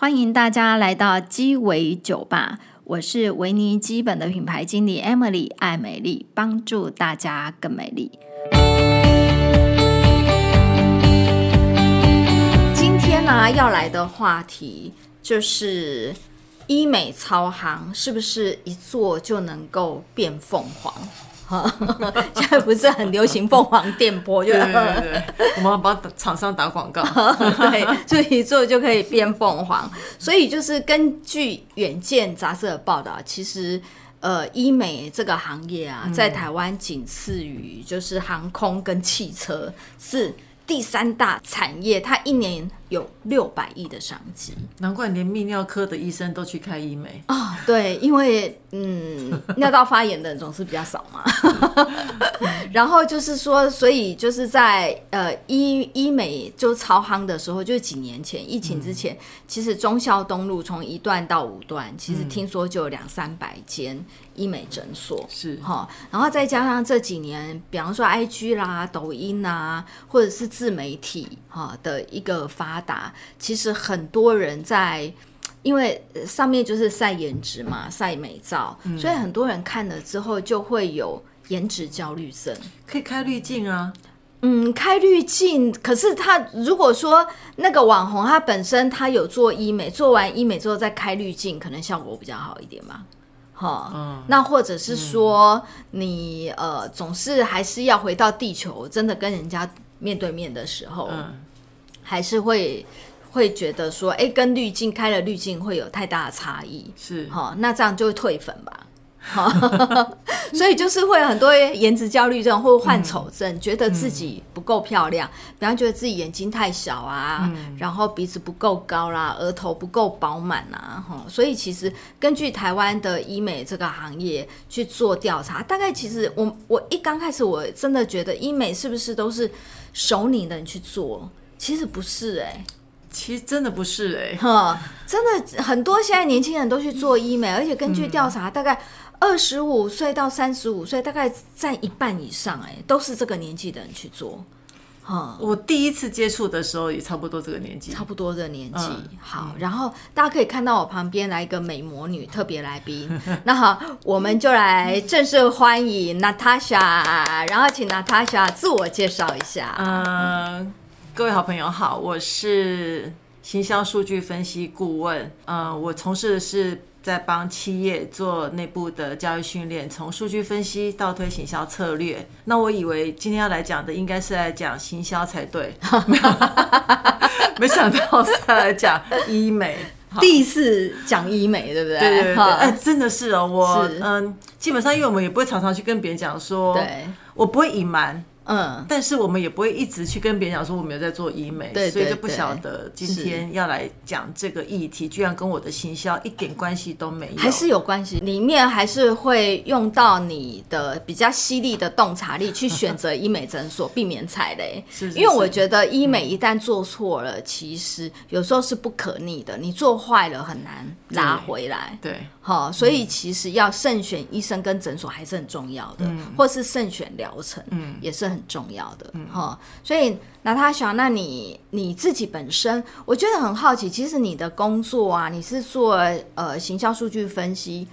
欢迎大家来到鸡尾酒吧，我是维尼基本的品牌经理 Emily 爱美丽，帮助大家更美丽。今天呢、要来的话题就是医美操行，是不是一做就能够变凤凰？现在不是很流行凤凰电波，就对对对，我们要帮厂商打广告，对，就一做就可以变凤凰。所以就是根据《远见》杂志的报道，其实呃，医美这个行业啊，在台湾仅次于就是航空跟汽车是。第三大产业，它一年有六百亿的商机，难怪连泌尿科的医生都去开医美啊、哦！对，因为嗯，尿道发炎的人总是比较少嘛。然后就是说，所以就是在呃医医美就超夯的时候，就是几年前疫情之前，嗯、其实中孝东路从一段到五段，其实听说就有两三百间。医美诊所是哈，然后再加上这几年，比方说 IG 啦、抖音啊，或者是自媒体哈的一个发达，其实很多人在，因为上面就是晒颜值嘛，晒美照，嗯、所以很多人看了之后就会有颜值焦虑症。可以开滤镜啊，嗯，开滤镜，可是他如果说那个网红他本身他有做医美，做完医美之后再开滤镜，可能效果比较好一点嘛。哈，嗯、那或者是说你呃，总是还是要回到地球，真的跟人家面对面的时候，嗯、还是会会觉得说，哎、欸，跟滤镜开了滤镜会有太大的差异，是。哈，那这样就会退粉吧。所以就是会有很多颜值焦虑症或患丑症，嗯、觉得自己不够漂亮，嗯、比方觉得自己眼睛太小啊，嗯、然后鼻子不够高啦，额头不够饱满啊，所以其实根据台湾的医美这个行业去做调查，大概其实我我一刚开始我真的觉得医美是不是都是熟龄的人去做？其实不是哎、欸，其实真的不是哎、欸，真的很多现在年轻人都去做医美，而且根据调查大概。二十五岁到三十五岁，大概占一半以上，哎，都是这个年纪的人去做。哈，我第一次接触的时候也差不多这个年纪，差不多的年纪。嗯、好，然后大家可以看到我旁边来一个美魔女特别来宾，那好，我们就来正式欢迎 Natasha，然后请 Natasha 自我介绍一下。嗯，各位好朋友好，我是行销数据分析顾问。嗯，我从事的是。在帮企业做内部的教育训练，从数据分析到推行销策略。那我以为今天要来讲的应该是来讲行销才对，没想到是来讲医美。第一次讲医美，对不对？对对对，哎，真的是哦，我嗯，基本上因为我们也不会常常去跟别人讲说，对，我不会隐瞒。嗯，但是我们也不会一直去跟别人讲说我们有在做医美，对，所以就不晓得今天要来讲这个议题，居然跟我的行销一点关系都没有，还是有关系，里面还是会用到你的比较犀利的洞察力去选择医美诊所，避免踩雷。是，因为我觉得医美一旦做错了，其实有时候是不可逆的，你做坏了很难拉回来。对，好，所以其实要慎选医生跟诊所还是很重要的，或是慎选疗程，嗯，也是很。很重要的哈，嗯、所以那他想，那你你自己本身，我觉得很好奇，其实你的工作啊，你是做呃行销数据分析，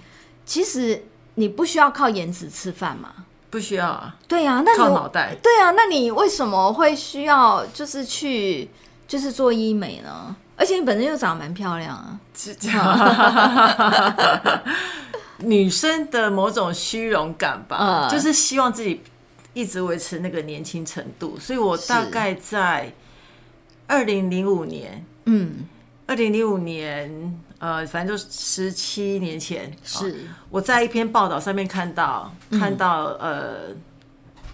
其实你不需要靠颜值吃饭吗？不需要啊。对啊，那你靠脑袋。对啊，那你为什么会需要就是去就是做医美呢？而且你本身又长得蛮漂亮啊，是这样。女生的某种虚荣感吧，嗯、就是希望自己。一直维持那个年轻程度，所以我大概在二零零五年，嗯，二零零五年，呃，反正就十七年前，是。我在一篇报道上面看到，看到呃，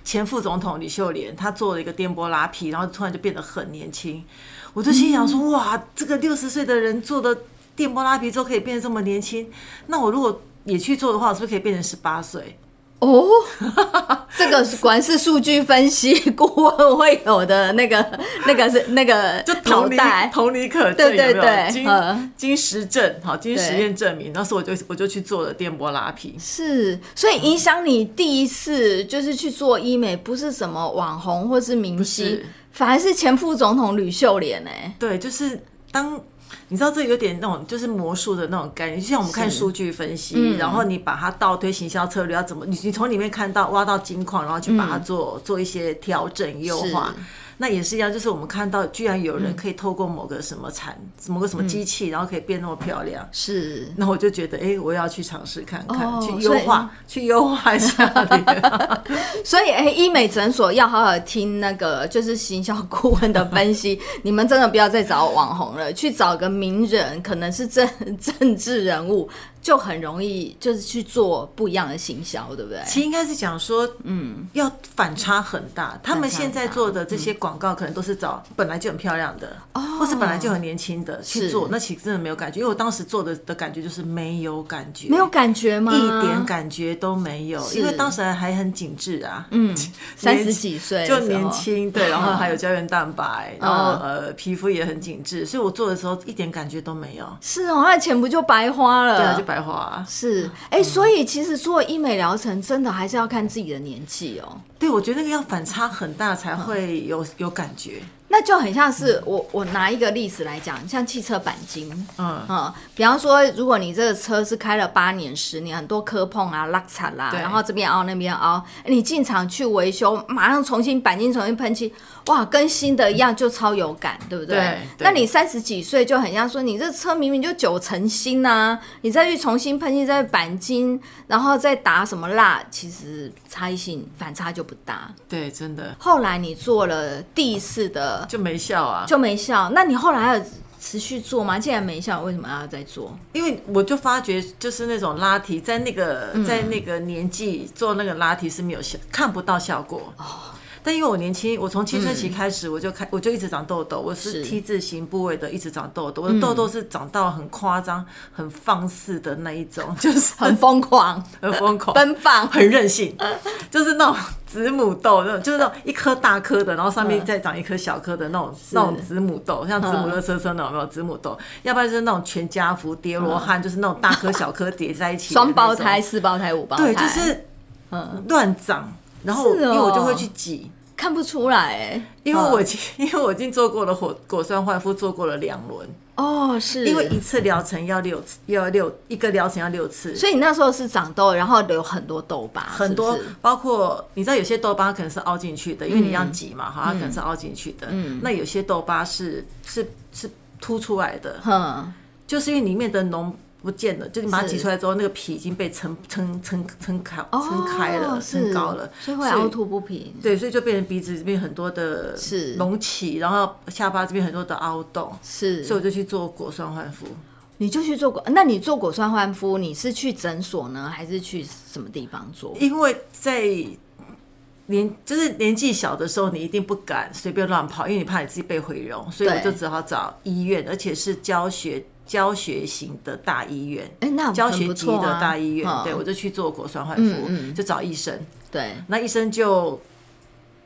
前副总统李秀莲，她做了一个电波拉皮，然后突然就变得很年轻，我就心想说，哇，这个六十岁的人做的电波拉皮之后可以变得这么年轻，那我如果也去做的话，是不是可以变成十八岁？哦，这个果然是数据分析顾问会有的那个、那个是那个，就同理同理可证，对对对，经经实证，好，经实验证明，那时候我就我就去做了电波拉皮，是，所以影响你第一次就是去做医美，不是什么网红或是明星，反而是前副总统吕秀莲哎，对，就是当你知道这有点那种就是魔术的那种概念，就像我们看数据分析，嗯、然后你把它倒推行销策略要怎么，你你从里面看到挖到金矿，然后去把它做、嗯、做一些调整优化。那也是一样，就是我们看到居然有人可以透过某个什么产、嗯、某个什么机器，然后可以变那么漂亮，是。那我就觉得，哎、欸，我要去尝试看看，哦、去优化，去优化一下。所以，哎、欸，医美诊所要好好听那个，就是行销顾问的分析。你们真的不要再找网红了，去找个名人，可能是政政治人物。就很容易，就是去做不一样的行销，对不对？其实应该是讲说，嗯，要反差很大。他们现在做的这些广告，可能都是找本来就很漂亮的，哦，或是本来就很年轻的去做。那其实真的没有感觉，因为我当时做的的感觉就是没有感觉，没有感觉吗？一点感觉都没有，因为当时还很紧致啊，嗯，三十几岁就年轻，对，然后还有胶原蛋白，然后呃，皮肤也很紧致，所以我做的时候一点感觉都没有。是哦，那钱不就白花了？对啊，就白。白话是哎、欸，所以其实做医美疗程真的还是要看自己的年纪哦。对，我觉得那个要反差很大才会有有感觉。那就很像是我我拿一个例子来讲，像汽车钣金，嗯嗯，比方说，如果你这个车是开了八年、十年，很多磕碰啊、拉扯啦，然后这边凹那边凹，你进厂去维修，马上重新钣金重新喷漆，哇，跟新的一样，就超有感，对不对？对。那你三十几岁就很像说，你这车明明就九成新呐、啊，你再去重新喷漆、再钣金，然后再打什么蜡，其实差异性反差就不大。对，真的。后来你做了第一次的。就没效啊，就没效。那你后来还有持续做吗？既然没效，为什么要再做？因为我就发觉，就是那种拉提，在那个在那个年纪做那个拉提是没有效，看不到效果。哦。但因为我年轻，我从青春期开始我就开，我就一直长痘痘。我是 T 字形部位的，一直长痘痘。我的痘痘是长到很夸张、很放肆的那一种，就是很疯狂、很疯狂、奔放、很任性，就是那种子母痘，那种就是那种一颗大颗的，然后上面再长一颗小颗的那种那种子母痘，像子母热车车那种有没有子母痘？要不然就是那种全家福叠罗汉，就是那种大颗小颗叠在一起，双胞胎、四胞胎、五胞胎，对，就是乱长。然后因为我就会去挤。看不出来哎，因为我已经 因为我已经做过了火果酸焕肤，做过了两轮。哦，是。因为一次疗程要六次，要六一个疗程要六次，所以你那时候是长痘，然后有很多痘疤，很多，包括你知道有些痘疤可能是凹进去的，因为你要挤嘛，哈，它可能是凹进去的，嗯，那有些痘疤是是是凸出来的，嗯，就是因为里面的脓。不见了，就你把它挤出来之后，那个皮已经被撑撑撑撑开撑开了，撑高了，所以会凹凸不平。对，所以就变成鼻子这边很多的隆起，然后下巴这边很多的凹洞。是，所以我就去做果酸焕肤。你就去做果？那你做果酸焕肤，你是去诊所呢，还是去什么地方做？因为在年就是年纪小的时候，你一定不敢随便乱跑，因为你怕你自己被毁容，所以我就只好找医院，而且是教学。教学型的大医院，哎，那教学级的大医院，对，我就去做果酸焕肤，就找医生，对，那医生就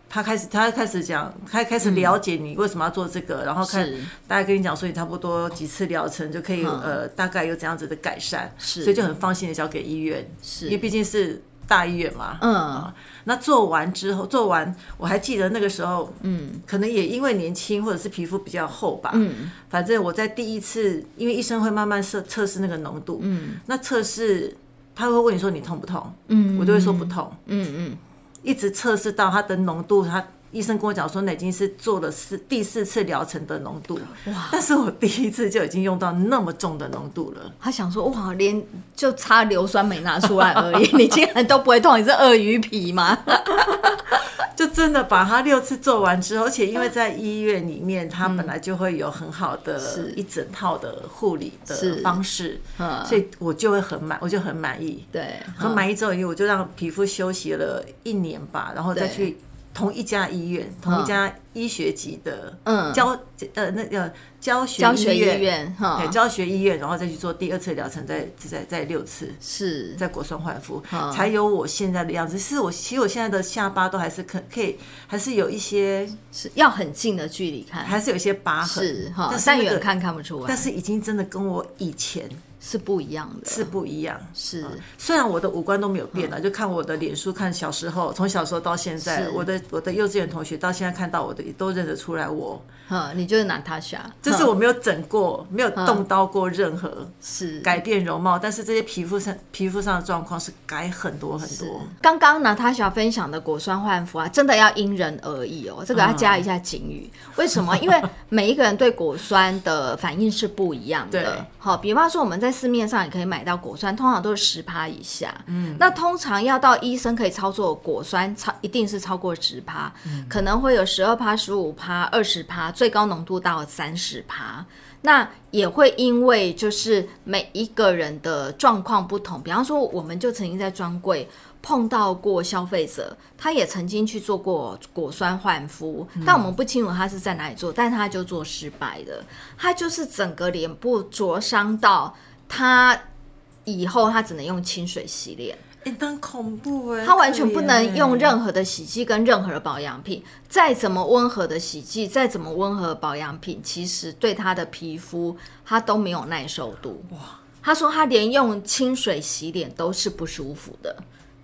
他开始，他开始讲，他开始了解你为什么要做这个，然后看大概跟你讲，所以差不多几次疗程就可以，呃，大概有怎样子的改善，所以就很放心的交给医院，是。因为毕竟是。大医院嘛，嗯，那做完之后，做完我还记得那个时候，嗯，可能也因为年轻或者是皮肤比较厚吧，嗯，反正我在第一次，因为医生会慢慢测测试那个浓度，嗯，那测试他会问你说你痛不痛，嗯，我就会说不痛，嗯嗯，一直测试到它的浓度，它。医生跟我讲说，那已经是做了四第四次疗程的浓度，哇！但是我第一次就已经用到那么重的浓度了。他想说，哇，连就差硫酸没拿出来而已，你竟然都不会痛，你是鳄鱼皮吗？就真的把它六次做完之后，而且因为在医院里面，它本来就会有很好的一整套的护理的方式，所以我就会很满，我就很满意。对，很满意之后，因为我就让皮肤休息了一年吧，然后再去。同一家医院，同一家医学级的嗯。教呃那个教学医院，对教学医院，然后再去做第二次疗程，再再再六次，是。在果酸焕肤，才有我现在的样子。是我其实我现在的下巴都还是可可以，还是有一些是要很近的距离看，还是有一些疤痕，是哈，但远看看不出来，但是已经真的跟我以前。是不一样的，是不一样。是，虽然我的五官都没有变了，就看我的脸书，看小时候，从小时候到现在，我的我的幼稚园同学到现在看到我的都认得出来我。嗯，你就是娜塔莎，就是我没有整过，没有动刀过任何是改变容貌，但是这些皮肤上皮肤上的状况是改很多很多。刚刚娜塔莎分享的果酸焕肤啊，真的要因人而异哦，这个要加一下警语。为什么？因为每一个人对果酸的反应是不一样的。好，比方说我们在市面上也可以买到果酸，通常都是十趴以下。嗯，那通常要到医生可以操作果酸超，一定是超过十趴，可能会有十二趴、十五趴、二十趴。最高浓度到三十趴，那也会因为就是每一个人的状况不同，比方说，我们就曾经在专柜碰到过消费者，他也曾经去做过果酸焕肤，但我们不清楚他是在哪里做，但他就做失败的，他就是整个脸部灼伤到他以后他只能用清水洗脸。一旦恐怖哎，他完全不能用任何的洗剂跟任何的保养品，再怎么温和的洗剂，再怎么温和的保养品，其实对他的皮肤他都没有耐受度。哇，他说他连用清水洗脸都是不舒服的，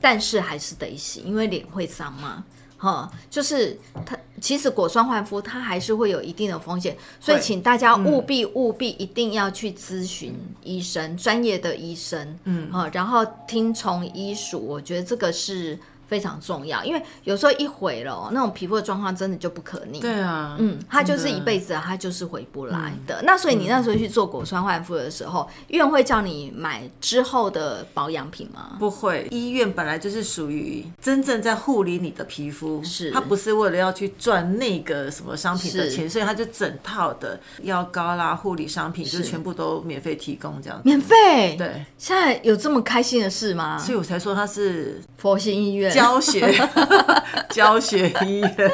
但是还是得洗，因为脸会脏嘛。哈，就是它，其实果酸焕肤它还是会有一定的风险，所以请大家务必务必一定要去咨询医生，专业的医生，嗯，然后听从医嘱，我觉得这个是。非常重要，因为有时候一毁了，那种皮肤的状况真的就不可逆。对啊，嗯，它就是一辈子，它就是回不来的。嗯、那所以你那时候去做果酸焕肤的时候，嗯、医院会叫你买之后的保养品吗？不会，医院本来就是属于真正在护理你的皮肤，是它不是为了要去赚那个什么商品的钱，所以它就整套的药膏啦、护理商品就全部都免费提供这样子。免费？对，现在有这么开心的事吗？所以我才说它是佛心医院。教学 教学医院，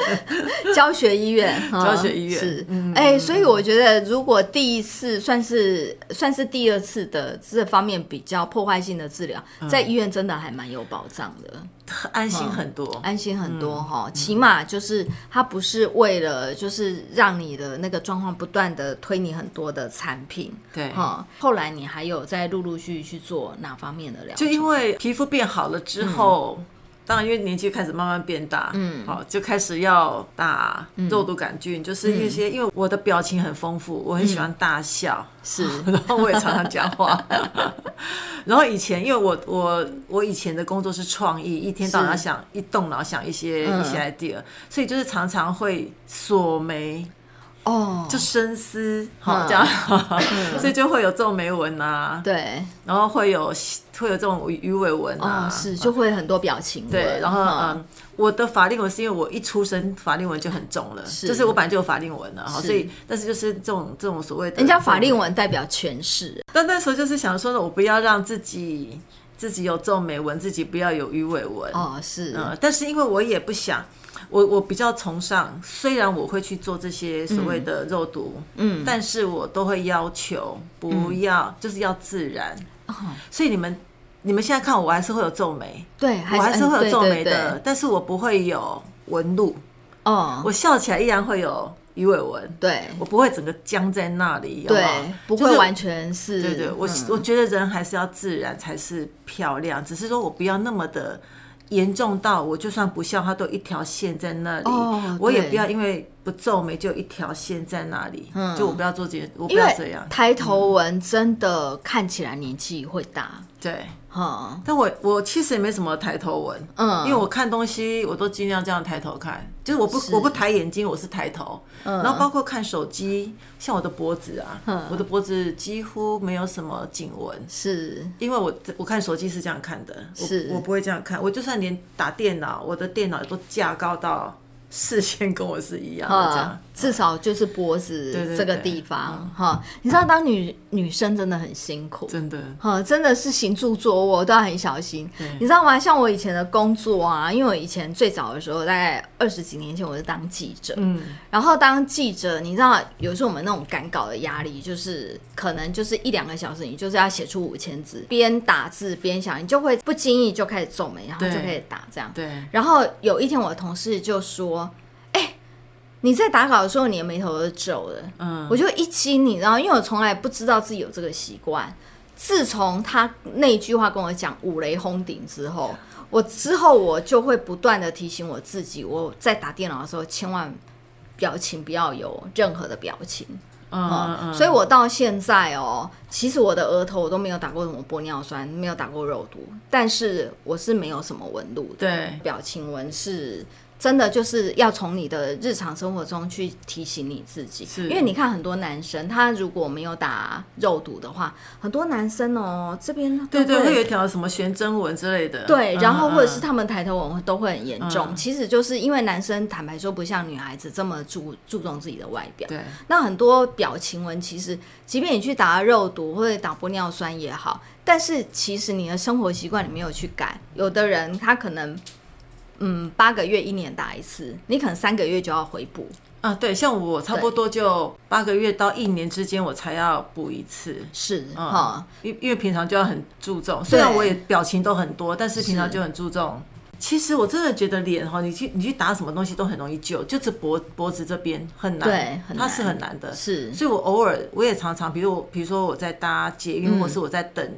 教学医院，教学医院是，哎、欸，所以我觉得，如果第一次算是算是第二次的这方面比较破坏性的治疗，在医院真的还蛮有保障的，安心很多，安心很多哈。嗯、起码就是它不是为了就是让你的那个状况不断的推你很多的产品，对哈。后来你还有在陆陆续续去做哪方面的疗？就因为皮肤变好了之后。嗯当然，因为年纪开始慢慢变大，嗯，好，就开始要打肉毒杆菌，嗯、就是一些，因为我的表情很丰富，我很喜欢大笑，是、嗯，然后我也常常讲话，然后以前，因为我我我以前的工作是创意，一天到晚想一动脑想一些一些 idea，所以就是常常会锁眉。哦，就深思，好这样，所以就会有皱眉纹啊，对，然后会有会有这种鱼尾纹啊，是就会很多表情。对，然后嗯，我的法令纹是因为我一出生法令纹就很重了，就是我本来就有法令纹了，所以但是就是这种这种所谓的，人家法令纹代表权势，但那时候就是想说呢，我不要让自己自己有皱眉纹，自己不要有鱼尾纹哦，是，嗯，但是因为我也不想。我我比较崇尚，虽然我会去做这些所谓的肉毒，嗯，但是我都会要求不要，嗯、就是要自然。哦、所以你们你们现在看我，我还是会有皱眉，对，还我还是会有皱眉的，但是我不会有纹路。哦，我笑起来依然会有鱼尾纹，对，我不会整个僵在那里，对，不会完全是，对，对对，我、嗯、我觉得人还是要自然才是漂亮，只是说我不要那么的。严重到我就算不笑，它都一条线在那里。Oh, 我也不要因为不皱眉就一条线在那里。嗯，就我不要做这些，我不要这样。抬头纹真的看起来年纪会大。嗯、对。哈，但我我其实也没什么抬头纹，嗯，因为我看东西我都尽量这样抬头看，就是我不我不抬眼睛，我是抬头，然后包括看手机，像我的脖子啊，我的脖子几乎没有什么颈纹，是。因为我我看手机是这样看的，是。我不会这样看，我就算连打电脑，我的电脑都架高到。视线跟我是一样的，这样至少就是脖子这个地方哈。你知道，当女女生真的很辛苦，真的哈，真的是行住坐卧都要很小心。你知道吗？像我以前的工作啊，因为我以前最早的时候，大概二十几年前，我是当记者，嗯，然后当记者，你知道，有时候我们那种赶稿的压力，就是可能就是一两个小时，你就是要写出五千字，边打字边想，你就会不经意就开始皱眉，然后就开始打这样。对。然后有一天，我的同事就说。你在打稿的时候，你的眉头都皱了。嗯，我就一惊，你知道，因为我从来不知道自己有这个习惯。自从他那句话跟我讲“五雷轰顶”之后，我之后我就会不断的提醒我自己，我在打电脑的时候千万表情不要有任何的表情。嗯，嗯，嗯，所以我到现在哦，其实我的额头我都没有打过什么玻尿酸，没有打过肉毒，但是我是没有什么纹路的。对，表情纹是。真的就是要从你的日常生活中去提醒你自己，是。因为你看很多男生，他如果没有打肉毒的话，很多男生哦这边对对会有一条什么悬针纹之类的，对，然后或者是他们抬头纹都会很严重，嗯。其实就是因为男生坦白说不像女孩子这么注注重自己的外表，对，那很多表情纹其实即便你去打肉毒或者打玻尿酸也好，但是其实你的生活习惯你没有去改，有的人他可能。嗯，八个月一年打一次，你可能三个月就要回补啊。对，像我差不多就八个月到一年之间，我才要补一次。是哈，因、嗯、因为平常就要很注重，虽然我也表情都很多，但是平常就很注重。其实我真的觉得脸哈，你去你去打什么东西都很容易旧，就是脖脖子这边很难，对，它是很难的。是，所以我偶尔我也常常，比如我比如说我在搭捷运、嗯，或是我在等。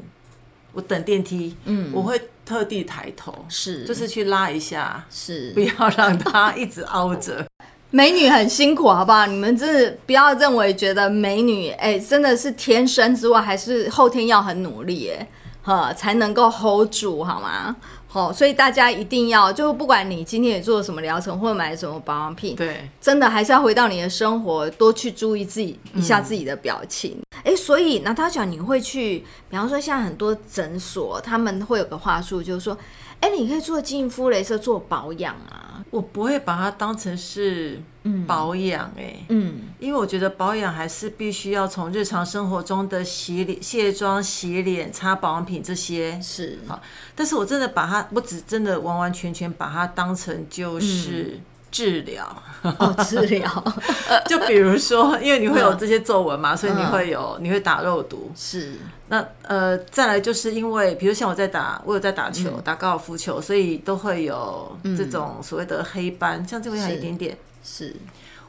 我等电梯，嗯，我会特地抬头，是，就是去拉一下，是，不要让它一直凹着。美女很辛苦，好不好？你们真的不要认为觉得美女，哎、欸，真的是天生之外，还是后天要很努力，哎，哈，才能够 hold 住，好吗？好，所以大家一定要，就不管你今天也做了什么疗程，或者买什么保养品，对，真的还是要回到你的生活，多去注意自己一下自己的表情。哎、所以那他讲你会去，比方说像很多诊所，他们会有个话术，就是说，哎、欸，你可以做净肤镭射做保养啊。我不会把它当成是保养哎，嗯，因为我觉得保养还是必须要从日常生活中的洗脸、卸妆、洗脸、擦保养品这些。是。好，但是我真的把它，我只真的完完全全把它当成就是治疗、嗯、哦，治疗，就比如说，因为你会有这些皱纹嘛，所以你会有你会打肉毒。是。那呃，再来就是因为，比如像我在打，我有在打球，嗯、打高尔夫球，所以都会有这种所谓的黑斑，嗯、像这边还有一点点。是，是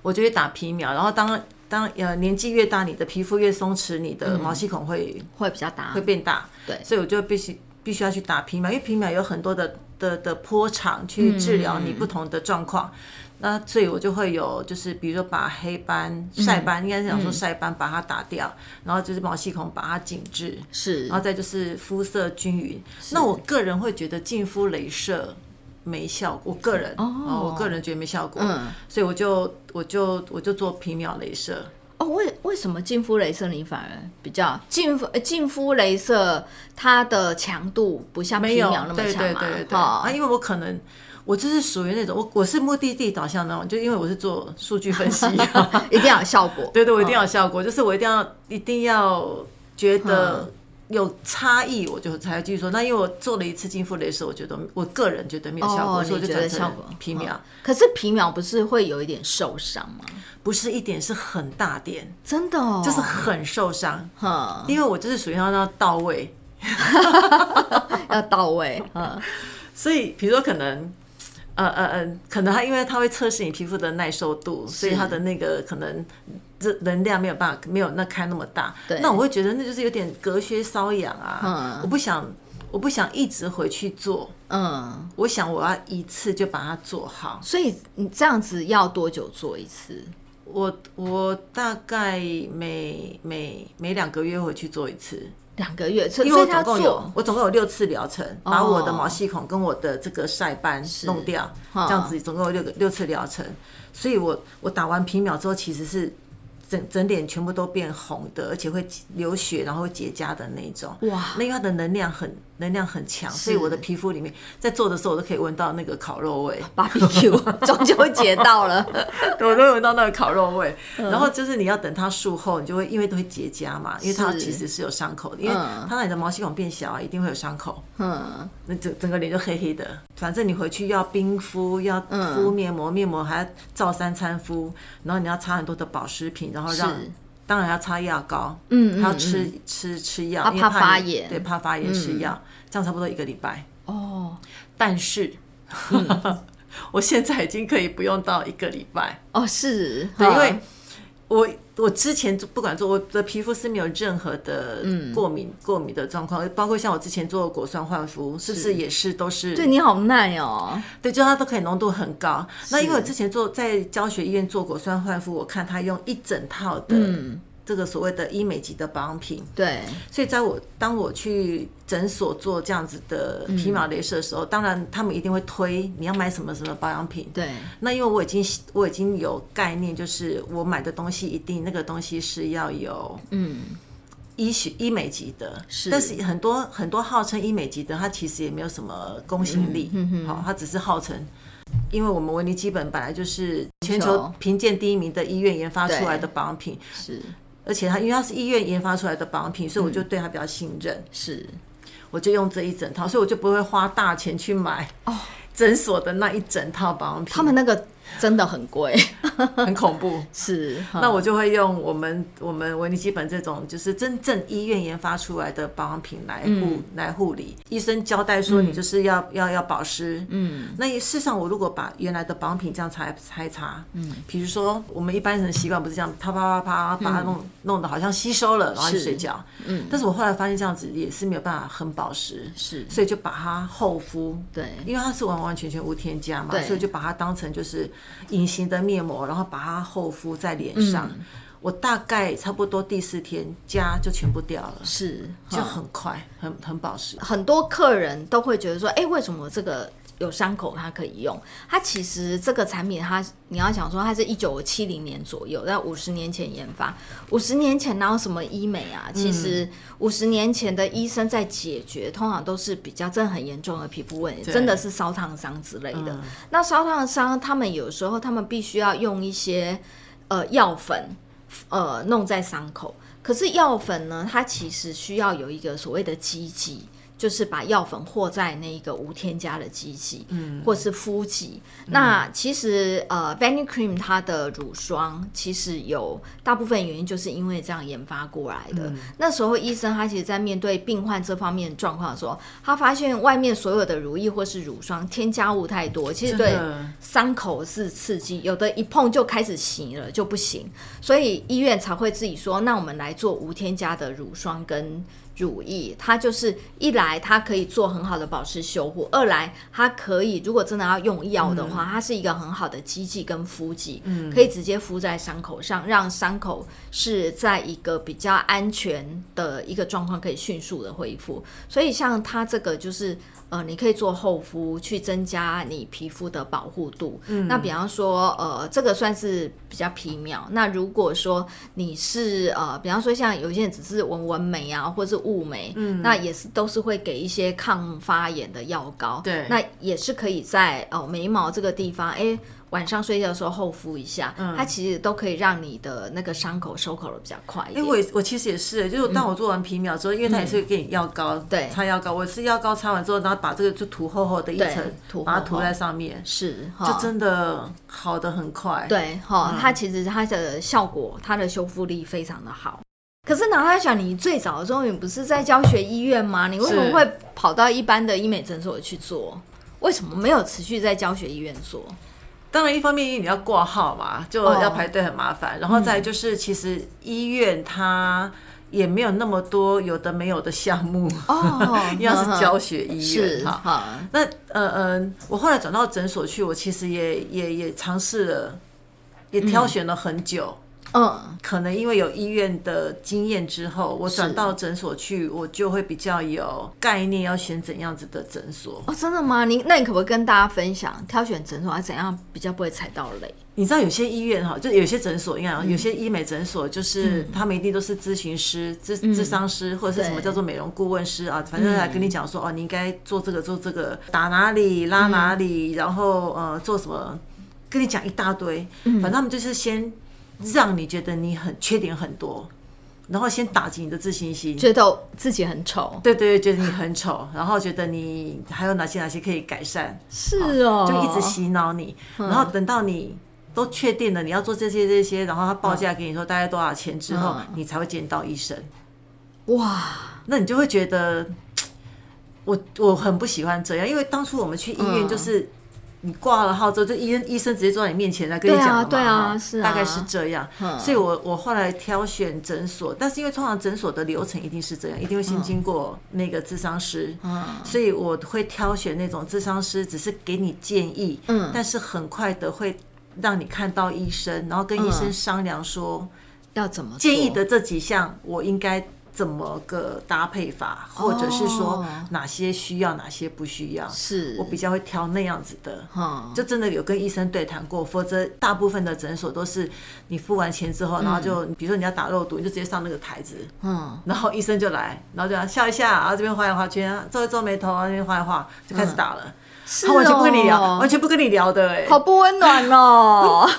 我就会打皮秒，然后当当呃年纪越大，你的皮肤越松弛，你的毛细孔会、嗯、会比较大，会变大。对，所以我就必须必须要去打皮秒，因为皮秒有很多的的的波长去治疗你不同的状况。嗯那所以，我就会有，就是比如说把黑斑、晒斑，应该是想说晒斑，把它打掉，嗯，然后就是毛细孔把它紧致，是，然后再就是肤色均匀。那我个人会觉得净肤镭射没效果，我个人哦，我个人觉得没效果，嗯，所以我就我就我就做皮秒镭射。哦，为为什么净肤镭射你反而比较净肤净肤镭射它的强度不像皮秒那么强嘛？对对对对，啊，因为我可能。我就是属于那种我我是目的地导向那种，就因为我是做数据分析，一定要有效果。对对，我一定要有效果，就是我一定要一定要觉得有差异，我就才继续说。那因为我做了一次净肤雷射，我觉得我个人觉得没有效果，所以我就觉得效果皮秒。可是皮秒不是会有一点受伤吗？不是一点，是很大点，真的，哦，就是很受伤。因为我就是属于要 要到位，要到位。嗯所以比如说可能。呃呃呃，可能它因为它会测试你皮肤的耐受度，所以它的那个可能这能量没有办法没有那开那么大。对，那我会觉得那就是有点隔靴搔痒啊。嗯，我不想我不想一直回去做。嗯，我想我要一次就把它做好。所以你这样子要多久做一次？我我大概每每每两个月回去做一次。两个月，因为我总共有我总共有六次疗程，把我的毛细孔跟我的这个晒斑弄掉，这样子总共有六个六次疗程，所以我我打完皮秒之后，其实是整整脸全部都变红的，而且会流血，然后结痂的那种。哇，那因为它的能量很。能量很强，所以我的皮肤里面在做的时候，我都可以闻到那个烤肉味。Barbecue 终究会结到了，我都会闻到那个烤肉味。然后就是你要等它术后，你就会因为都会结痂嘛，因为它其实是有伤口的，因为它让你的毛细孔变小啊，一定会有伤口。嗯，那整整个脸就黑黑的。反正你回去要冰敷，要敷面膜，面膜还要照三餐敷，然后你要擦很多的保湿品，然后让。当然要擦药膏，嗯，还要吃、嗯、吃吃药，怕发炎，对，怕发炎吃药、嗯，这样差不多一个礼拜。哦，但是、嗯、我现在已经可以不用到一个礼拜。哦，是，对，因为我我之前不管做我的皮肤是没有任何的过敏、嗯、过敏的状况，包括像我之前做果酸焕肤，是不是也是都是？对你好耐哦，对，就它都可以浓度很高。那因为我之前做在教学医院做果酸焕肤，我看他用一整套的。嗯这个所谓的医美级的保养品，对，所以在我当我去诊所做这样子的皮秒镭射的时候，嗯、当然他们一定会推你要买什么什么保养品，对。那因为我已经我已经有概念，就是我买的东西一定那个东西是要有嗯。医学医美级的，是。但是很多很多号称医美级的，它其实也没有什么公信力，好，它只是号称。因为我们维尼基本本来就是全球评鉴第一名的医院研发出来的保养品，是。而且它因为它是医院研发出来的保养品，所以我就对它比较信任。嗯、是，我就用这一整套，所以我就不会花大钱去买哦诊所的那一整套保养品。他们那个。真的很贵，很恐怖。是，那我就会用我们我们维尼基本这种，就是真正医院研发出来的保养品来护、嗯、来护理。医生交代说，你就是要、嗯、要要保湿。嗯，那事实上，我如果把原来的保养品这样擦擦一擦，嗯，比如说我们一般人习惯不是这样啪啪啪啪把它弄、嗯、弄得好像吸收了，然后去睡觉。嗯，但是我后来发现这样子也是没有办法很保湿，是，所以就把它厚敷。对，因为它是完完全全无添加嘛，所以就把它当成就是。隐形的面膜，然后把它厚敷在脸上。嗯、我大概差不多第四天痂就全部掉了，是就很快，很很保湿。很多客人都会觉得说：“哎、欸，为什么这个？”有伤口，它可以用。它其实这个产品，它你要想说，它是一九七零年左右，在五十年前研发。五十年前哪有什么医美啊？其实五十年前的医生在解决，通常都是比较真的很严重的皮肤问题，真的是烧烫伤之类的。那烧烫伤，他们有时候他们必须要用一些呃药粉，呃弄在伤口。可是药粉呢，它其实需要有一个所谓的基剂。就是把药粉和在那个无添加的机器，嗯，或是敷剂。嗯、那其实呃，Vanicream 它的乳霜其实有大部分原因就是因为这样研发过来的。嗯、那时候医生他其实在面对病患这方面状况的时候，他发现外面所有的乳液或是乳霜添加物太多，其实对伤口是刺激，有的一碰就开始洗了就不行，所以医院才会自己说，那我们来做无添加的乳霜跟。乳液，它就是一来它可以做很好的保湿修护，二来它可以如果真的要用药的话，嗯、它是一个很好的基剂跟敷剂，嗯，可以直接敷在伤口上，让伤口是在一个比较安全的一个状况，可以迅速的恢复。所以像它这个就是。呃，你可以做厚敷，去增加你皮肤的保护度。嗯，那比方说，呃，这个算是比较皮秒。那如果说你是呃，比方说像有些人只是纹纹眉啊，或者是雾眉，嗯，那也是都是会给一些抗发炎的药膏。对，那也是可以在哦、呃、眉毛这个地方，哎、欸。晚上睡觉的时候厚敷一下，嗯、它其实都可以让你的那个伤口收口的比较快一点。因为我我其实也是，就是当我做完皮秒之后，嗯、因为它也是给你药膏，对、嗯，擦药膏。我是药膏擦完之后，然后把这个就涂厚厚的一层，涂把它涂在上面，是，就真的好的很快。对，哈、嗯，它其实它的效果，它的修复力非常的好。可是，娜塔莎，你最早的时候，你不是在教学医院吗？你为什么会跑到一般的医美诊所去做？为什么没有持续在教学医院做？当然，一方面因为你要挂号嘛，就要排队很麻烦。Oh, 然后再就是，其实医院它也没有那么多有的没有的项目哦，因为是教学医院哈。那呃呃，我后来转到诊所去，我其实也也也尝试了，也挑选了很久。嗯嗯，可能因为有医院的经验之后，我转到诊所去，我就会比较有概念，要选怎样子的诊所。哦，真的吗？你那你可不可以跟大家分享挑选诊所还怎样比较不会踩到雷？你知道有些医院哈，就有些诊所，你看有些医美诊所，就是他们一定都是咨询师、咨咨商师或者是什么叫做美容顾问师啊，反正来跟你讲说哦，你应该做这个做这个，打哪里拉哪里，然后呃做什么，跟你讲一大堆，反正他们就是先。让你觉得你很缺点很多，然后先打击你的自信心，觉得自己很丑，对对，觉得你很丑，然后觉得你还有哪些哪些可以改善，是哦，就一直洗脑你，然后等到你都确定了你要做这些这些，然后他报价给你说大概多少钱之后，你才会见到医生。哇，那你就会觉得 我我很不喜欢这样，因为当初我们去医院就是。你挂了号之后，就医生医生直接坐在你面前来跟你讲嘛，对啊，是啊，大概是这样。所以我我后来挑选诊所，但是因为通常诊所的流程一定是这样，一定会先经过那个智商师，所以我会挑选那种智商师只是给你建议，但是很快的会让你看到医生，然后跟医生商量说要怎么建议的这几项，我应该。怎么个搭配法，或者是说哪些需要，哪些不需要？是我比较会挑那样子的，就真的有跟医生对谈过。否则，大部分的诊所都是你付完钱之后，然后就比如说你要打肉毒，你就直接上那个台子，嗯，然后医生就来，然后就笑一下，然后这边画一画圈，皱一皱眉头，那边画一画，就开始打了。他完全不跟你聊，完全不跟你聊的，哎，好不温暖哦。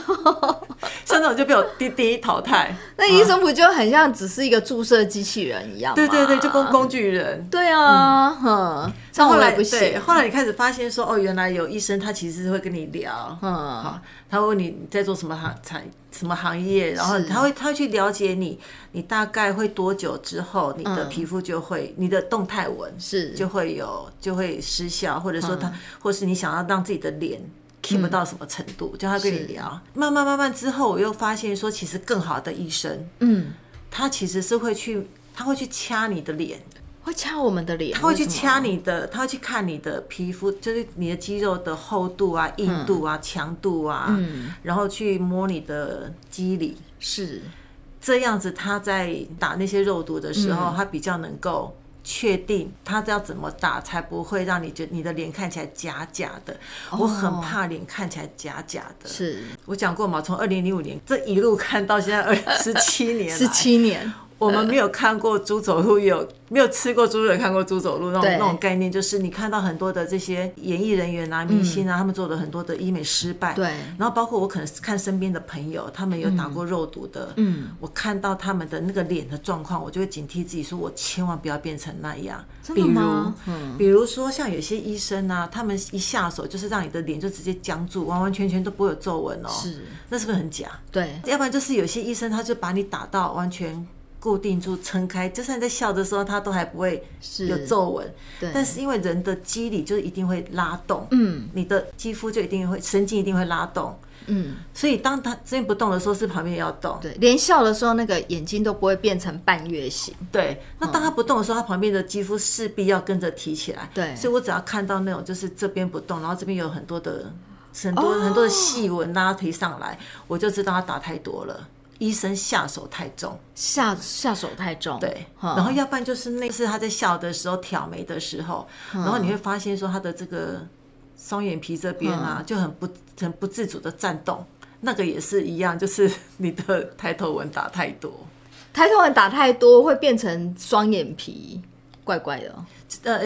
像这种就被我滴滴淘汰。那医生不就很像只是一个注射机器人一样吗？对对对，就工工具人。对啊，哼。后来不行，后来你开始发现说，哦，原来有医生他其实是会跟你聊，嗯，好，他问你在做什么行产什么行业，然后他会他会去了解你，你大概会多久之后，你的皮肤就会你的动态纹是。就会有就会失效，或者说他，或是你想要让自己的脸 keep 到什么程度，叫他跟你聊，慢慢慢慢之后，我又发现说，其实更好的医生，嗯，他其实是会去他会去掐你的脸。会掐我们的脸，他会去掐你的，他会去看你的皮肤，就是你的肌肉的厚度啊、硬度啊、强度啊，嗯，然后去摸你的肌理，是这样子。他在打那些肉毒的时候，他比较能够确定他要怎么打，才不会让你觉得你的脸看起来假假的。我很怕脸看起来假假的。是我讲过嘛？从二零零五年这一路看到现在二十七年，十七年。我们没有看过猪走路，有没有吃过猪肉？看过猪走路那种那种概念，就是你看到很多的这些演艺人员啊、明星啊，他们做的很多的医美失败。对。然后包括我可能看身边的朋友，他们有打过肉毒的。嗯。我看到他们的那个脸的状况，我就会警惕自己，说我千万不要变成那样。比如，比如说像有些医生啊，他们一下手就是让你的脸就直接僵住，完完全全都不会有皱纹哦。是。那是不是很假？对。要不然就是有些医生，他就把你打到完全。固定住，撑开，就算在笑的时候，它都还不会有皱纹。对，但是因为人的肌理就是一定会拉动，嗯，你的肌肤就一定会神经一定会拉动，嗯，所以当它这边不动的时候，是旁边也要动。对，连笑的时候，那个眼睛都不会变成半月形。对，那当它不动的时候，它旁边的肌肤势必要跟着提起来。对，所以我只要看到那种就是这边不动，然后这边有很多的很多很多的细纹拉提上来，我就知道它打太多了。医生下手太重，下下手太重，对，然后要不然就是那次他在笑的时候挑眉的时候，然后你会发现说他的这个双眼皮这边啊就很不很不自主的颤动，那个也是一样，就是 你的抬头纹打太多，抬头纹打太多会变成双眼皮，怪怪的，呃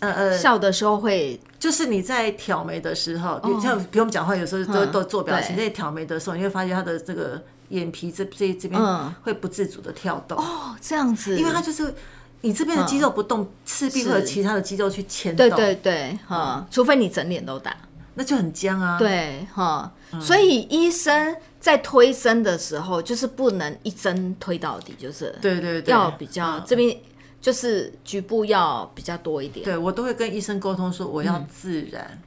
呃呃，笑的时候会，就是你在挑眉的时候，你像比如我们讲话有时候都都做表情，在挑眉的时候，你会发现他的这个。眼皮这这这边会不自主的跳动。哦，这样子，因为它就是你这边的肌肉不动，势必会有其他的肌肉去牵动。对对对，哈，除非你整脸都打，那就很僵啊。对，哈，所以医生在推针的时候，就是不能一针推到底，就是对对对，要比较这边就是局部要比较多一点。对，我都会跟医生沟通说，我要自然。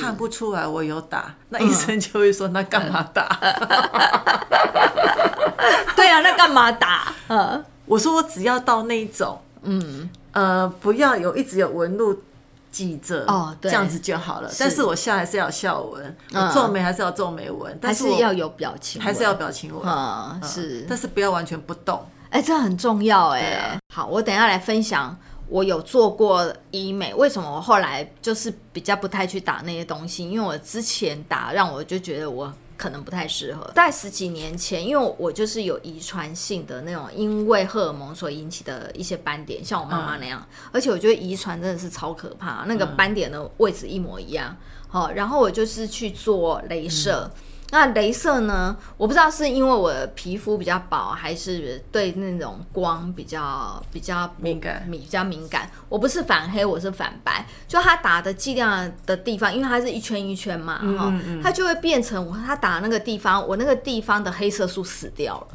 看不出来我有打，那医生就会说：“那干嘛打？” 对啊，那干嘛打？嗯，我说我只要到那一种，嗯呃，不要有一直有纹路挤着哦，这样子就好了。但是我笑还是要笑纹，我皱眉还是要皱眉纹，但是要有表情，还是要表情纹啊，是，但是不要完全不动。哎，这很重要哎。好，我等一下来分享。我有做过医美，为什么我后来就是比较不太去打那些东西？因为我之前打让我就觉得我可能不太适合。在十几年前，因为我就是有遗传性的那种，因为荷尔蒙所引起的一些斑点，像我妈妈那样。嗯、而且我觉得遗传真的是超可怕，那个斑点的位置一模一样。好，然后我就是去做镭射。嗯那镭射呢？我不知道是因为我的皮肤比较薄，还是对那种光比较比较敏感，比较敏感。我不是反黑，我是反白。就它打的剂量的地方，因为它是一圈一圈嘛，哈、嗯嗯，它就会变成我它打的那个地方，我那个地方的黑色素死掉了，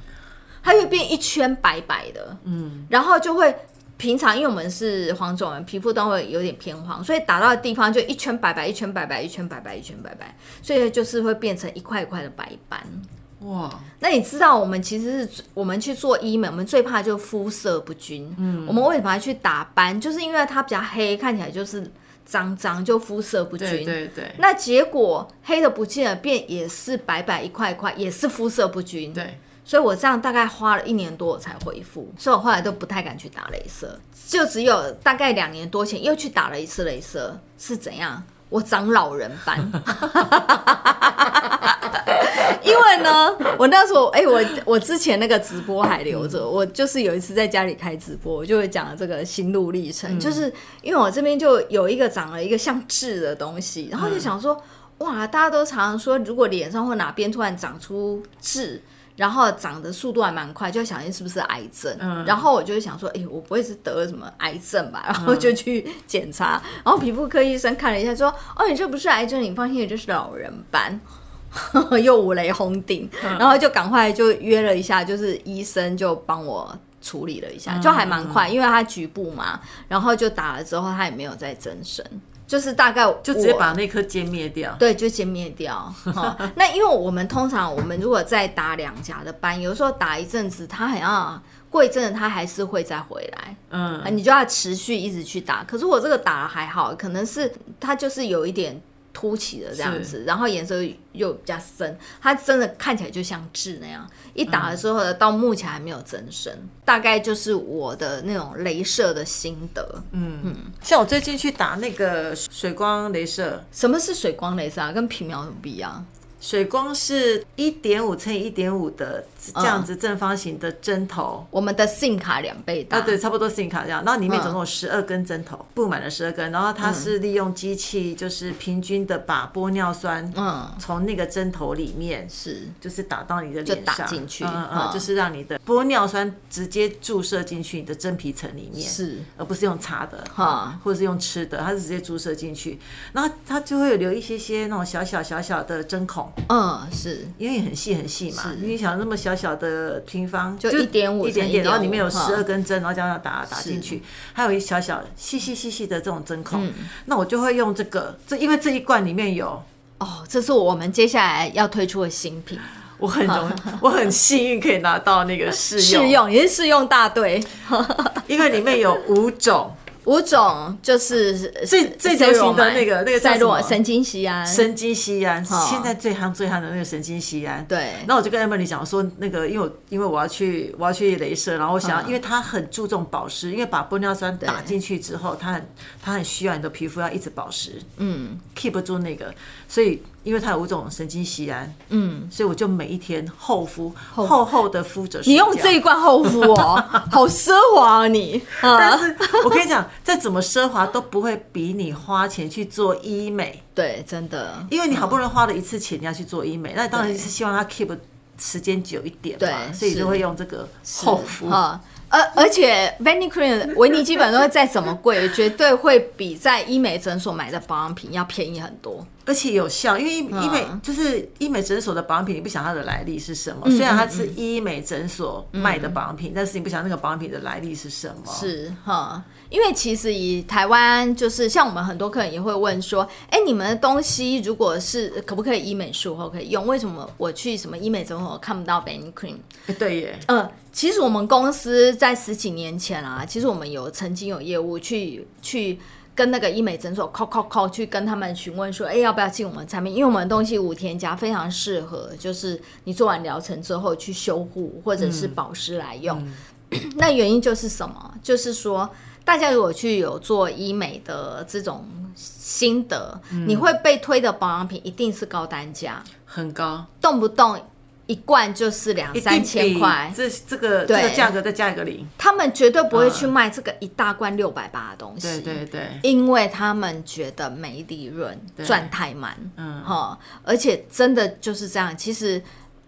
它会变一圈白白的，嗯，然后就会平常因为我们是黄种人，皮肤都会有点偏黄，所以打到的地方就一圈白白，一圈白白，一圈白白，一圈白白，所以就是会变成一块一块的白斑。哇，那你知道我们其实是我们去做医美，我们最怕就肤色不均。嗯，我们为什么要去打斑？就是因为它比较黑，看起来就是脏脏，就肤色不均。对对对。那结果黑的不见了，变也是白白一块一块，也是肤色不均。对。所以我这样大概花了一年多我才恢复，所以我后来都不太敢去打镭射，就只有大概两年多前又去打了一次镭射，是怎样？我长老人斑，因为呢，我那时候哎、欸，我我之前那个直播还留着，我就是有一次在家里开直播，我就会讲这个心路历程，就是因为我这边就有一个长了一个像痣的东西，然后就想说，哇，大家都常常说，如果脸上或哪边突然长出痣。然后长的速度还蛮快，就想说是不是癌症？嗯，然后我就想说，哎，我不会是得了什么癌症吧？然后就去检查，嗯、然后皮肤科医生看了一下，说，哦，你这不是癌症，你放心，这是老人斑，又五雷轰顶，嗯、然后就赶快就约了一下，就是医生就帮我处理了一下，就还蛮快，因为他局部嘛，然后就打了之后，他也没有再增生。就是大概就直接把那颗歼灭掉，对，就歼灭掉。那因为我们通常我们如果再打两颊的斑，有时候打一阵子，它好像过一阵子它还是会再回来。嗯，你就要持续一直去打。可是我这个打了还好，可能是它就是有一点。凸起的这样子，然后颜色又比较深，它真的看起来就像痣那样。一打的时候呢，到目前还没有增生，大概就是我的那种镭射的心得。嗯嗯，像我最近去打那个水光镭射，什么是水光镭射啊？跟皮秒有什么不一样？水光是一点五乘以一点五的这样子正方形的针头，我们的 SIM 卡两倍大。啊，对，差不多 SIM 卡这样。然后里面总共有十二根针头，布满了十二根。然后它是利用机器，就是平均的把玻尿酸，嗯，从那个针头里面是，就是打到你的脸上，嗯嗯，就是让你的玻尿酸直接注射进去你的真皮层里面，是，而不是用擦的，哈，或者是用吃的，它是直接注射进去，然后它就会有留一些些那种小小小小的针孔。嗯，是。因为很细很细嘛，你想那么小小的平方，就一点五，一点点，然后里面有十二根针，然后这样打打进去，还有一小小细细细细的这种针孔，那我就会用这个，这因为这一罐里面有，哦，这是我们接下来要推出的新品，我很容，我很幸运可以拿到那个试用，试用也是试用大队，因为里面有五种。五种就是最最流行的那个那个叫什么？神经酰胺。神经酰胺，现在最夯最夯的那个神经酰胺。对。那我就跟 Emily 讲说，那个因为我因为我要去我要去镭射，然后我想要，因为它很注重保湿，因为把玻尿酸打进去之后，它很它很需要你的皮肤要一直保湿，嗯，keep 住那个，所以。因为它有五种神经酰胺，嗯，所以我就每一天厚敷，厚厚的敷着。你用这一罐厚敷哦，好奢华啊你！但是我跟你讲，再怎么奢华都不会比你花钱去做医美。对，真的，因为你好不容易花了一次钱，你要去做医美，那当然是希望它 keep 时间久一点嘛，所以就会用这个厚敷。而而且，Vanicream 维尼基本上再怎么贵，绝对会比在医美诊所买的保养品要便宜很多，而且有效。因为医美就是医美诊所的保养品，你不想它的来历是什么？虽然它是医美诊所卖的保养品，但是你不想那个保养品的来历是什么？是哈。因为其实以台湾就是像我们很多客人也会问说，哎，你们的东西如果是可不可以医美术后可以用？为什么我去什么医美诊所看不到 Vanicream？对耶，呃，其实我们公司在十几年前啊，其实我们有曾经有业务去去跟那个医美诊所 call call call 去跟他们询问说，哎，要不要进我们产品？因为我们的东西无添加，非常适合，就是你做完疗程之后去修护或者是保湿来用。嗯、那原因就是什么？就是说。大家如果去有做医美的这种心得，嗯、你会被推的保养品一定是高单价，很高，动不动一罐就是两三千块。这这个这个价格再加一个零，他们绝对不会去卖这个一大罐六百八的东西。对对对，因为他们觉得没利润，赚太慢。嗯，哈，而且真的就是这样，其实。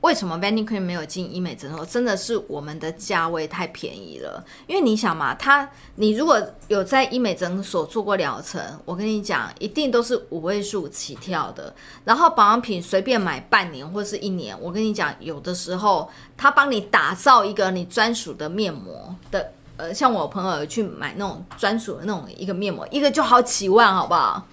为什么 Vanicream 没有进医美诊所？真的是我们的价位太便宜了。因为你想嘛，他你如果有在医美诊所做过疗程，我跟你讲，一定都是五位数起跳的。然后保养品随便买半年或是一年，我跟你讲，有的时候他帮你打造一个你专属的面膜的呃，像我朋友去买那种专属的那种一个面膜，一个就好几万，好不好？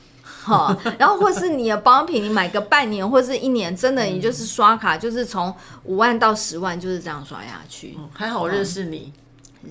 哈，然后或是你的保养品，你买个半年或是一年，真的你就是刷卡，就是从五万到十万，就是这样刷下去。还好我认识你，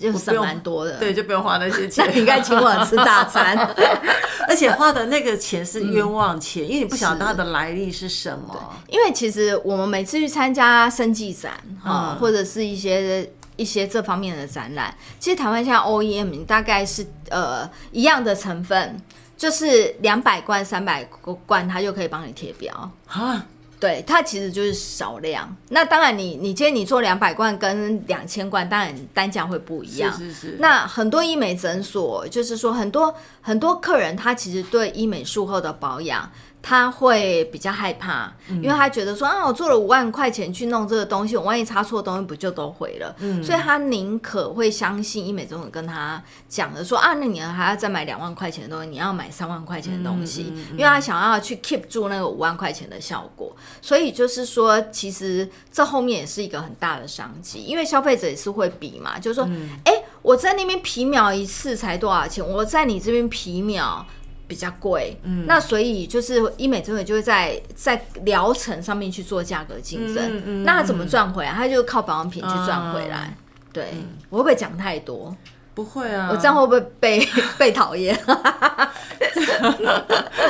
就省蛮多的，对，就不用花那些钱。你 应该请我吃大餐，而且花的那个钱是冤枉钱，因为你不晓得它的来历是什么。因为其实我们每次去参加生技展，哈，或者是一些一些这方面的展览，其实台湾像 OEM 大概是呃一样的成分。就是两百罐、三百罐，它就可以帮你贴标啊。对，它其实就是少量。那当然你，你你今天你做两百罐跟两千罐，当然单价会不一样。是是是。那很多医美诊所，就是说很多很多客人，他其实对医美术后的保养。他会比较害怕，因为他觉得说啊，我做了五万块钱去弄这个东西，我万一擦错东西不就都毁了？嗯，所以他宁可会相信医美中心跟他讲的说啊，那你还要再买两万块钱的东西，你要买三万块钱的东西，嗯嗯嗯、因为他想要去 keep 住那个五万块钱的效果。所以就是说，其实这后面也是一个很大的商机，因为消费者也是会比嘛，就是说，哎、我在那边皮秒一次才多少钱？我在你这边皮秒。比较贵，嗯，那所以就是医美真的就会在在疗程上面去做价格竞争，嗯嗯、那他怎么赚回来？他就靠保养品去赚回来。嗯、对，嗯、我会不会讲太多？不会啊，我这样会不会被 被讨厌？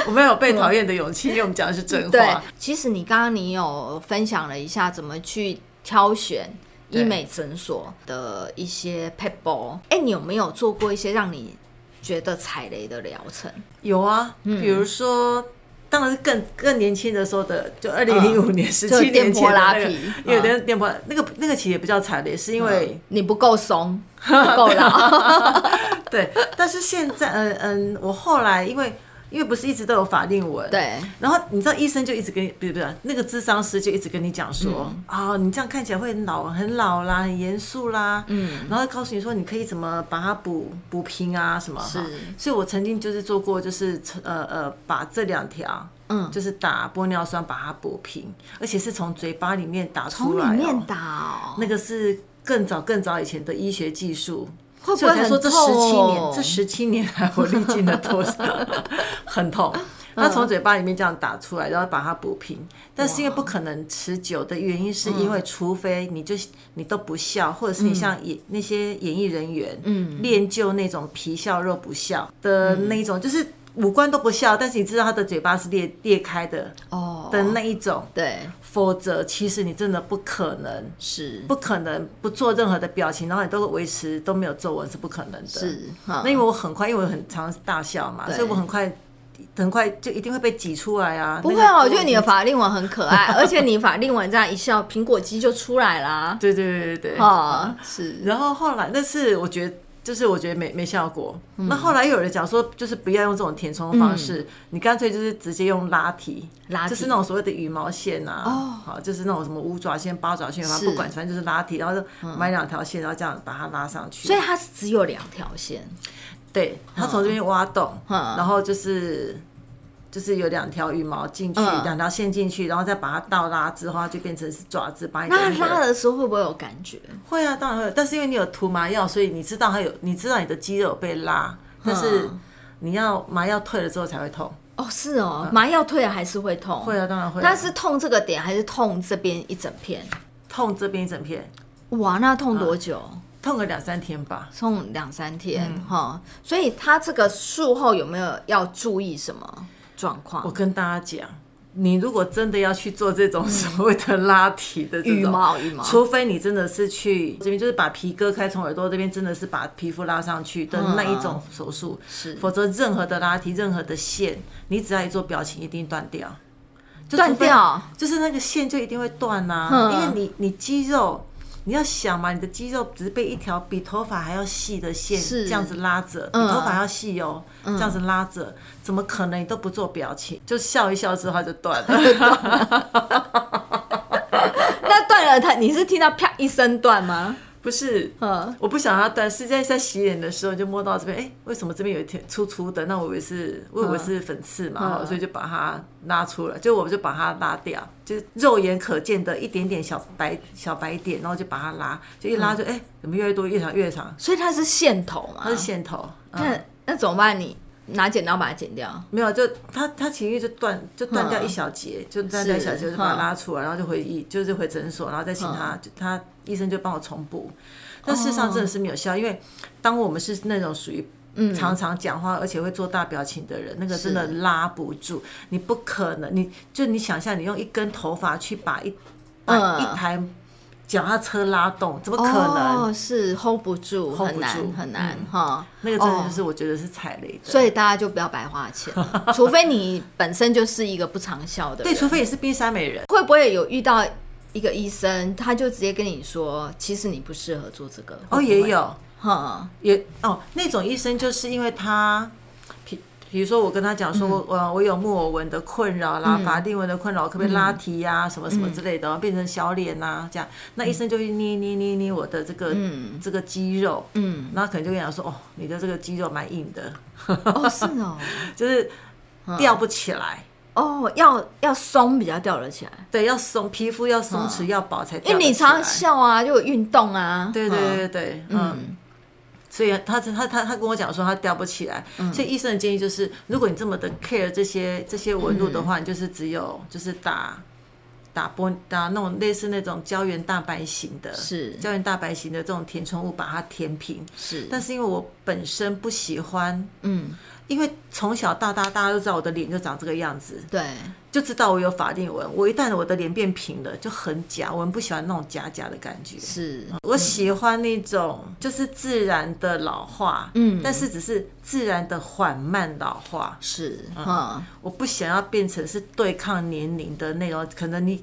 我没有被讨厌的勇气，因为我们讲的是真话。对，其实你刚刚你有分享了一下怎么去挑选医美诊所的一些 p e p l e，哎，你有没有做过一些让你觉得踩雷的疗程。有啊，比如说，嗯、当然是更更年轻的时候的，就二零零五年十七、嗯、年前的 那个，因为电电波那个那个其实也不叫踩雷，是因为、嗯、你不够松，不够老。对，但是现在，嗯嗯，我后来因为。因为不是一直都有法令纹，对。然后你知道医生就一直跟你，不是不是，那个咨商师就一直跟你讲说，啊、嗯哦，你这样看起来会很老，很老啦，很严肃啦，嗯。然后告诉你说，你可以怎么把它补补平啊，什么？是。所以我曾经就是做过，就是呃呃，把这两条，嗯，就是打玻尿酸把它补平，而且是从嘴巴里面打出来，从里面打哦。那个是更早更早以前的医学技术。会不会很痛？所以才说这十七年，这十七年来我历经了多少？很痛。他从嘴巴里面这样打出来，然后把它补平。但是因为不可能持久的原因，是因为除非你就你都不笑，或者是你像演那些演艺人员，嗯，练就那种皮笑肉不笑的那一种，就是。五官都不笑，但是你知道他的嘴巴是裂裂开的哦的那一种，对，否则其实你真的不可能，是不可能不做任何的表情，然后你都维持都没有皱纹是不可能的。是，那因为我很快，因为我很常大笑嘛，所以我很快很快就一定会被挤出来啊。不会啊，我觉得你的法令纹很可爱，而且你法令纹这样一笑，苹果肌就出来啦。对对对对对，啊是。然后后来那是我觉得。就是我觉得没没效果，嗯、那后来又有人讲说，就是不要用这种填充的方式，嗯、你干脆就是直接用拉提，拉就是那种所谓的羽毛线啊，哦，好，就是那种什么五爪线、八爪线，反正不管，反正就是拉提，然后就买两条线，然后这样把它拉上去。所以它是只有两条线，对，它从这边挖洞，嗯、然后就是。就是有两条羽毛进去，两条、嗯、线进去，然后再把它倒拉之后，它就变成是爪子。把你那拉的时候会不会有感觉？会啊，当然会。但是因为你有涂麻药，所以你知道它有，你知道你的肌肉被拉，但是你要麻药退了之后才会痛。哦，是哦，麻药退了还是会痛。会啊，当然会。但是痛这个点还是痛这边一整片？痛这边一整片。哇，那痛多久？嗯、痛个两三天吧。痛两三天哈、嗯，所以它这个术后有没有要注意什么？状况，我跟大家讲，你如果真的要去做这种所谓的拉提的这种羽毛羽毛，除非你真的是去这边就是把皮割开，从耳朵这边真的是把皮肤拉上去的那一种手术，是，否则任何的拉提，任何的线，你只要一做表情，一定断掉，断掉，就是那个线就一定会断呐，因为你你肌肉。你要想嘛，你的肌肉只是被一条比头发还要细的线这样子拉着，比头发要细哦，这样子拉着，怎么可能你都不做表情，就笑一笑之后就断了？那断了，它你是听到啪一声断吗？不是，嗯，我不想要断，是在在洗脸的时候就摸到这边，哎、欸，为什么这边有一条粗粗的？那我以为是，我以为是粉刺嘛，嗯、所以就把它拉出来，就我就把它拉掉，就肉眼可见的一点点小白小白点，然后就把它拉，就一拉就哎、嗯欸，怎么越来越多，越长越长？所以它是线头嘛？它是线头。那、嗯、那怎么办？你拿剪刀把它剪掉？没有，就他他情绪就断，就断掉一小节，嗯、就断掉一小节，就把它拉出来，然后就回医，就是回诊所，然后再请他，他。医生就帮我重补，但事实上真的是没有效，因为当我们是那种属于常常讲话而且会做大表情的人，那个真的拉不住，你不可能，你就你想象你用一根头发去把一把一台脚踏车拉动，怎么可能？哦，是 hold 不住，很难很难哈。那个真的就是我觉得是踩雷的，所以大家就不要白花钱，除非你本身就是一个不长效的，对，除非也是冰山美人，会不会有遇到？一个医生，他就直接跟你说，其实你不适合做这个。哦，也有，哈，也哦，那种医生就是因为他，比比如说我跟他讲说，我、嗯、我有木偶纹的困扰啦，法令纹的困扰，可不可以拉提呀、啊，什么什么之类的，嗯、变成小脸呐、啊，这样，那医生就会捏捏捏捏我的这个、嗯、这个肌肉，嗯，然后可能就跟你讲说，哦，你的这个肌肉蛮硬的，哦，是哦，就是吊不起来。哦，要要松比较吊得起来，对，要松，皮肤要松弛要薄才。因为你常常笑啊，就有运动啊。对对对对，嗯。所以他他他他跟我讲说他吊不起来，所以医生的建议就是，如果你这么的 care 这些这些纹路的话，你就是只有就是打打玻打那种类似那种胶原蛋白型的，是。胶原蛋白型的这种填充物把它填平。是，但是因为我本身不喜欢，嗯。因为从小到大，大家都知道我的脸就长这个样子，对，就知道我有法令纹。我一旦我的脸变平了，就很假。我们不喜欢那种假假的感觉。是，我喜欢那种就是自然的老化，嗯，但是只是自然的缓慢老化。是，嗯，我不想要变成是对抗年龄的那种，可能你。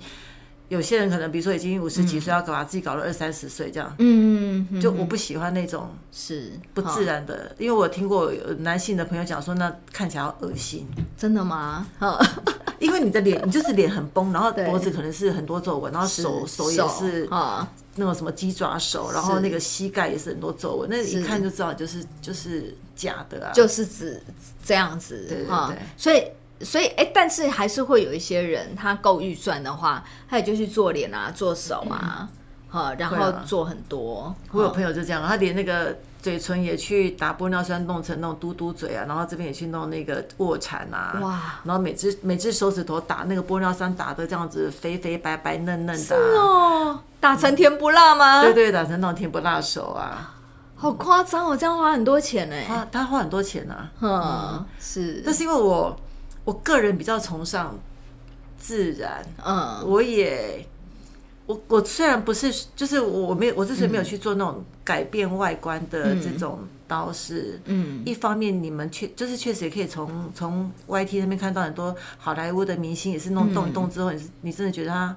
有些人可能，比如说已经五十几岁，要搞把自己搞到二三十岁这样，嗯，就我不喜欢那种是不自然的，因为我听过有男性的朋友讲说，那看起来好恶心。真的吗？因为你的脸，你就是脸很崩，然后脖子可能是很多皱纹，然后手手也是啊那种什么鸡爪手，然后那个膝盖也是很多皱纹，那一看就知道就是就是假的啊，就是指这样子，对对对，所以。所以，哎、欸，但是还是会有一些人，他够预算的话，他也就去做脸啊，做手啊，好、嗯，然后做很多。啊、我有朋友就这样，他连那个嘴唇也去打玻尿酸，弄成那种嘟嘟嘴啊，然后这边也去弄那个卧蚕啊，哇，然后每只每只手指头打那个玻尿酸，打的这样子肥肥白白嫩嫩的、啊，是哦，打成甜不辣吗？对对，打成那种甜不辣手啊，好夸张哦，这样花很多钱呢。他他花很多钱呢、啊，嗯，嗯是，但是因为我。我个人比较崇尚自然，嗯，我也，我我虽然不是，就是我没有，我之所以没有去做那种改变外观的这种刀式，嗯，一方面你们确就是确实也可以从从 YT 那边看到很多好莱坞的明星也是弄动一动之后，你是你真的觉得他，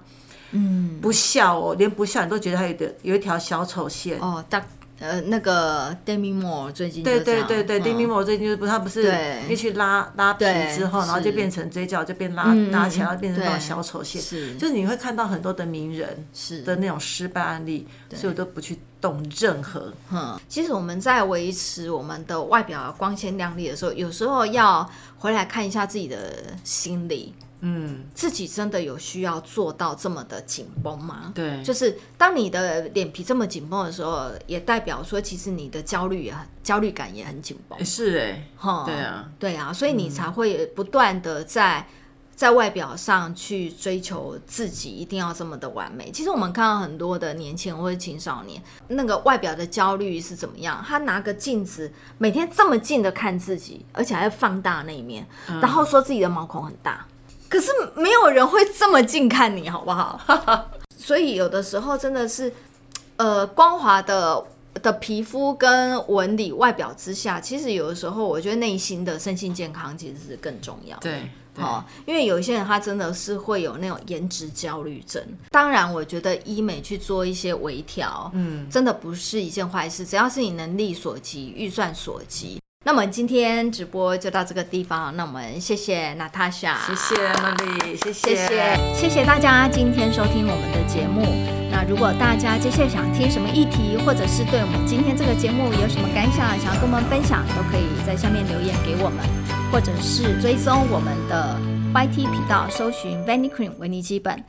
嗯，不笑哦，连不笑你都觉得他有的有一条小丑线。哦，大。呃，那个 Demi Moore 最近对对对对，Demi Moore 最近就是不，他不是一去拉拉皮之后，然后就变成嘴角就变拉拉起来，变成那种小丑线，是，就是你会看到很多的名人是。的那种失败案例，所以我都不去动任何。嗯，其实我们在维持我们的外表光鲜亮丽的时候，有时候要回来看一下自己的心理。嗯，自己真的有需要做到这么的紧绷吗？对，就是当你的脸皮这么紧绷的时候，也代表说其实你的焦虑也很焦虑感也很紧绷。是哎，哈，对啊，对啊，所以你才会不断的在在外表上去追求自己一定要这么的完美。其实我们看到很多的年轻人或者青少年，那个外表的焦虑是怎么样？他拿个镜子，每天这么近的看自己，而且还要放大那一面，然后说自己的毛孔很大。可是没有人会这么近看你，好不好？所以有的时候真的是，呃，光滑的的皮肤跟纹理外表之下，其实有的时候我觉得内心的身心健康其实是更重要的。对，哦，因为有一些人他真的是会有那种颜值焦虑症。当然，我觉得医美去做一些微调，嗯，真的不是一件坏事，只要是你能力所及、预算所及。那么今天直播就到这个地方，那我们谢谢娜塔莎，谢谢 Emily，谢谢谢谢谢谢大家今天收听我们的节目。那如果大家接下来想听什么议题，或者是对我们今天这个节目有什么感想，想要跟我们分享，都可以在下面留言给我们，或者是追踪我们的 YT 频道，搜寻 Vanicream 维尼基本。